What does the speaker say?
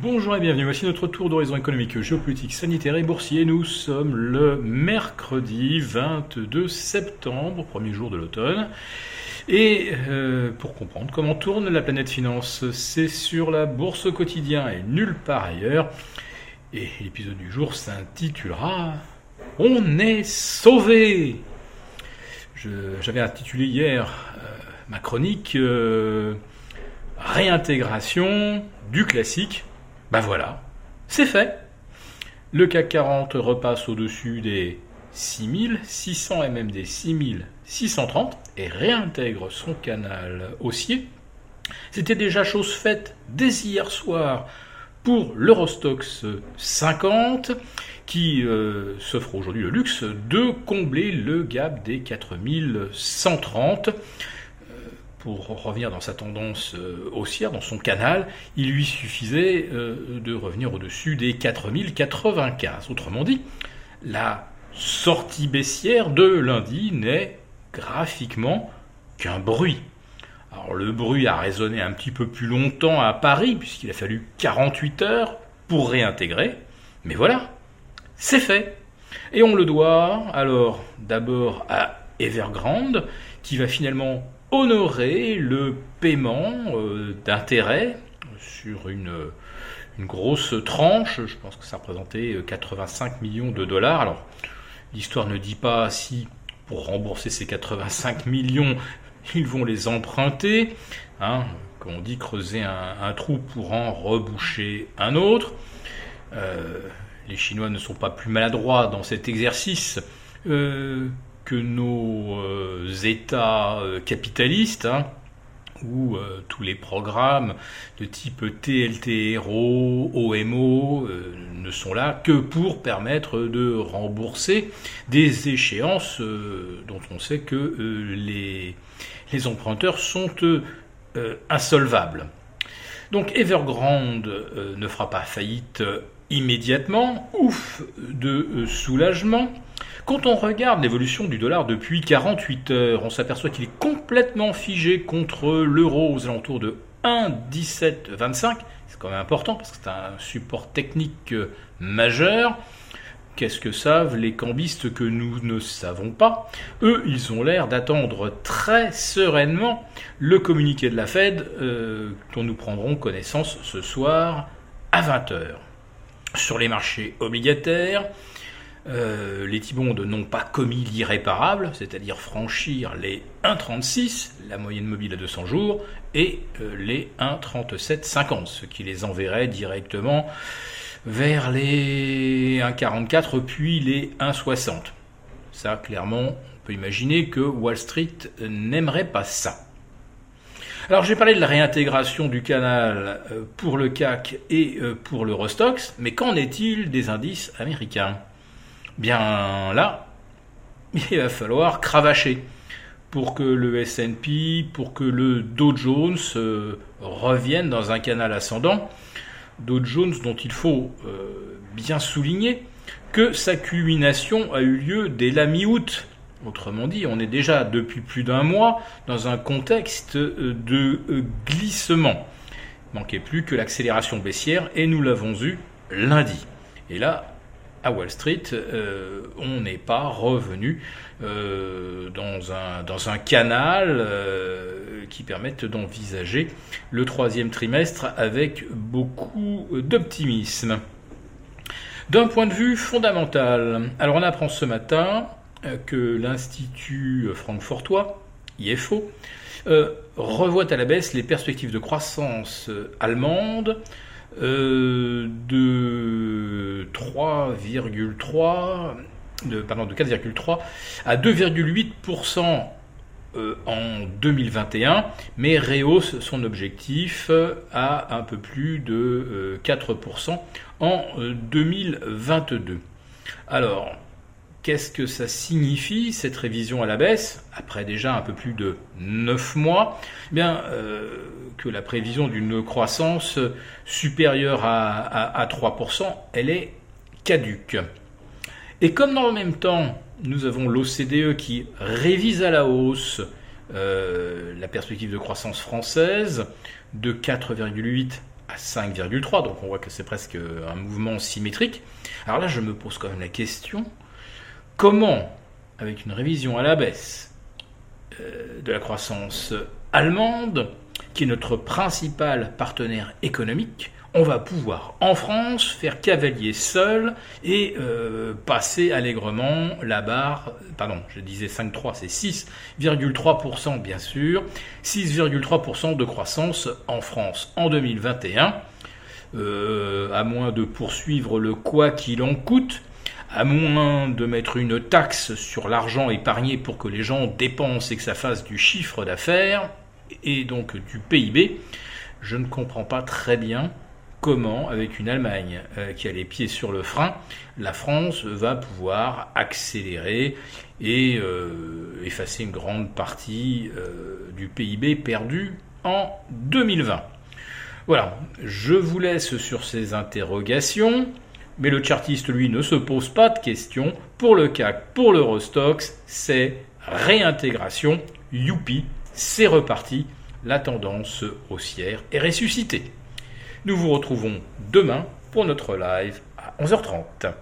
Bonjour et bienvenue, voici notre tour d'horizon économique, géopolitique, sanitaire et boursier. Nous sommes le mercredi 22 septembre, premier jour de l'automne. Et euh, pour comprendre comment tourne la planète finance, c'est sur la bourse quotidien et nulle part ailleurs. Et l'épisode du jour s'intitulera On est sauvé J'avais intitulé hier euh, ma chronique euh, Réintégration du classique ben voilà, c'est fait. Le CAC 40 repasse au-dessus des 6600 et même des 6630 et réintègre son canal haussier. C'était déjà chose faite dès hier soir pour l'Eurostox 50 qui euh, s'offre aujourd'hui le luxe de combler le gap des 4130 pour revenir dans sa tendance euh, haussière, dans son canal, il lui suffisait euh, de revenir au-dessus des 4095. Autrement dit, la sortie baissière de lundi n'est graphiquement qu'un bruit. Alors le bruit a résonné un petit peu plus longtemps à Paris, puisqu'il a fallu 48 heures pour réintégrer, mais voilà, c'est fait. Et on le doit alors d'abord à Evergrande, qui va finalement honorer le paiement euh, d'intérêt sur une, grosse tranche. Je pense que ça représentait 85 euh, millions de dollars. Alors, l'histoire ne dit pas si pour rembourser ces 85 millions, ils vont les emprunter. Hein, comme on dit, creuser un, trou pour en reboucher un autre. Euh, les Chinois ne sont pas plus maladroits dans cet exercice que nos euh, États euh, capitalistes, hein, où euh, tous les programmes de type TLTRO, OMO ne sont là que pour permettre de rembourser des échéances dont on sait que les, les, emprunteurs sont insolvables. Donc Evergrande ne fera pas faillite immédiatement, ouf de soulagement. Quand on regarde l'évolution du dollar depuis 48 heures, on s'aperçoit qu'il est complètement figé contre l'euro aux alentours de 1,1725. C'est quand même important parce que c'est un support technique euh, majeur. Qu'est-ce que savent les cambistes que nous ne savons pas? Eux, ils ont l'air d'attendre très sereinement le communiqué de la Fed euh, dont nous prendrons connaissance ce soir à 20h. Sur les marchés obligataires, euh, les Tibondes n'ont pas commis l'irréparable, c'est-à-dire franchir les 1,36, la moyenne mobile à 200 jours, et euh, les 1,37,50, ce qui les enverrait directement vers les 1,44 puis les 1,60. Ça, clairement, on peut imaginer que Wall Street n'aimerait pas ça. Alors j'ai parlé de la réintégration du canal euh, pour le CAC et pour l'Eurostox, mais qu'en est-il des indices américains? Bien là, il va falloir cravacher pour que le S&P, pour que le Dow Jones euh, revienne dans un canal ascendant. Dow Jones dont il faut euh, bien souligner que sa culmination a eu lieu dès la mi-août. Autrement dit, on est déjà depuis plus d'un mois dans un contexte euh, de glissement. Il manquait plus que l'accélération baissière et nous l'avons eu lundi. Et là, à Wall Street, euh, on n'est pas revenu euh, dans, un, dans un canal euh, qui permette d'envisager le troisième trimestre avec beaucoup d'optimisme. D'un point de vue fondamental, alors on apprend ce matin que l'Institut francfortois, IFO, revoit à la baisse les perspectives de croissance allemande euh, de 3,3 de, pardon, de 4,3 à 2,8% euh, en 2021, mais rehausse son objectif à un peu plus de 4% euh, en 2022. Alors, Qu'est-ce que ça signifie cette révision à la baisse après déjà un peu plus de 9 mois eh Bien euh, que la prévision d'une croissance supérieure à, 3%, elle est caduque. Et comme dans le même temps, nous avons l'OCDE qui révise à la hausse euh, la perspective de croissance française de 4,8 à 5,3. Donc on voit que c'est presque un mouvement symétrique. Alors là, je me pose quand même la question comment, avec une révision à la baisse euh, de la croissance allemande, qui est notre principal partenaire économique, on va pouvoir en France faire cavalier seul et euh, passer allègrement la barre, pardon, je disais 5,3, c'est 6,3% bien sûr, 6,3% de croissance en France en 2021, euh, à moins de poursuivre le quoi qu'il en coûte, à moins de mettre une taxe sur l'argent épargné pour que les gens dépensent et que ça fasse du chiffre d'affaires et donc du PIB, je ne comprends pas très bien comment, avec une Allemagne euh, qui a les pieds sur le frein, la France va pouvoir accélérer et euh, effacer une grande partie euh, du PIB perdu en 2020. Voilà, je vous laisse sur ces interrogations, mais le chartiste, lui, ne se pose pas de questions. Pour le CAC, pour l'Eurostox, c'est réintégration, youpi, c'est reparti, la tendance haussière est ressuscitée. Nous vous retrouvons demain pour notre live à 11h30.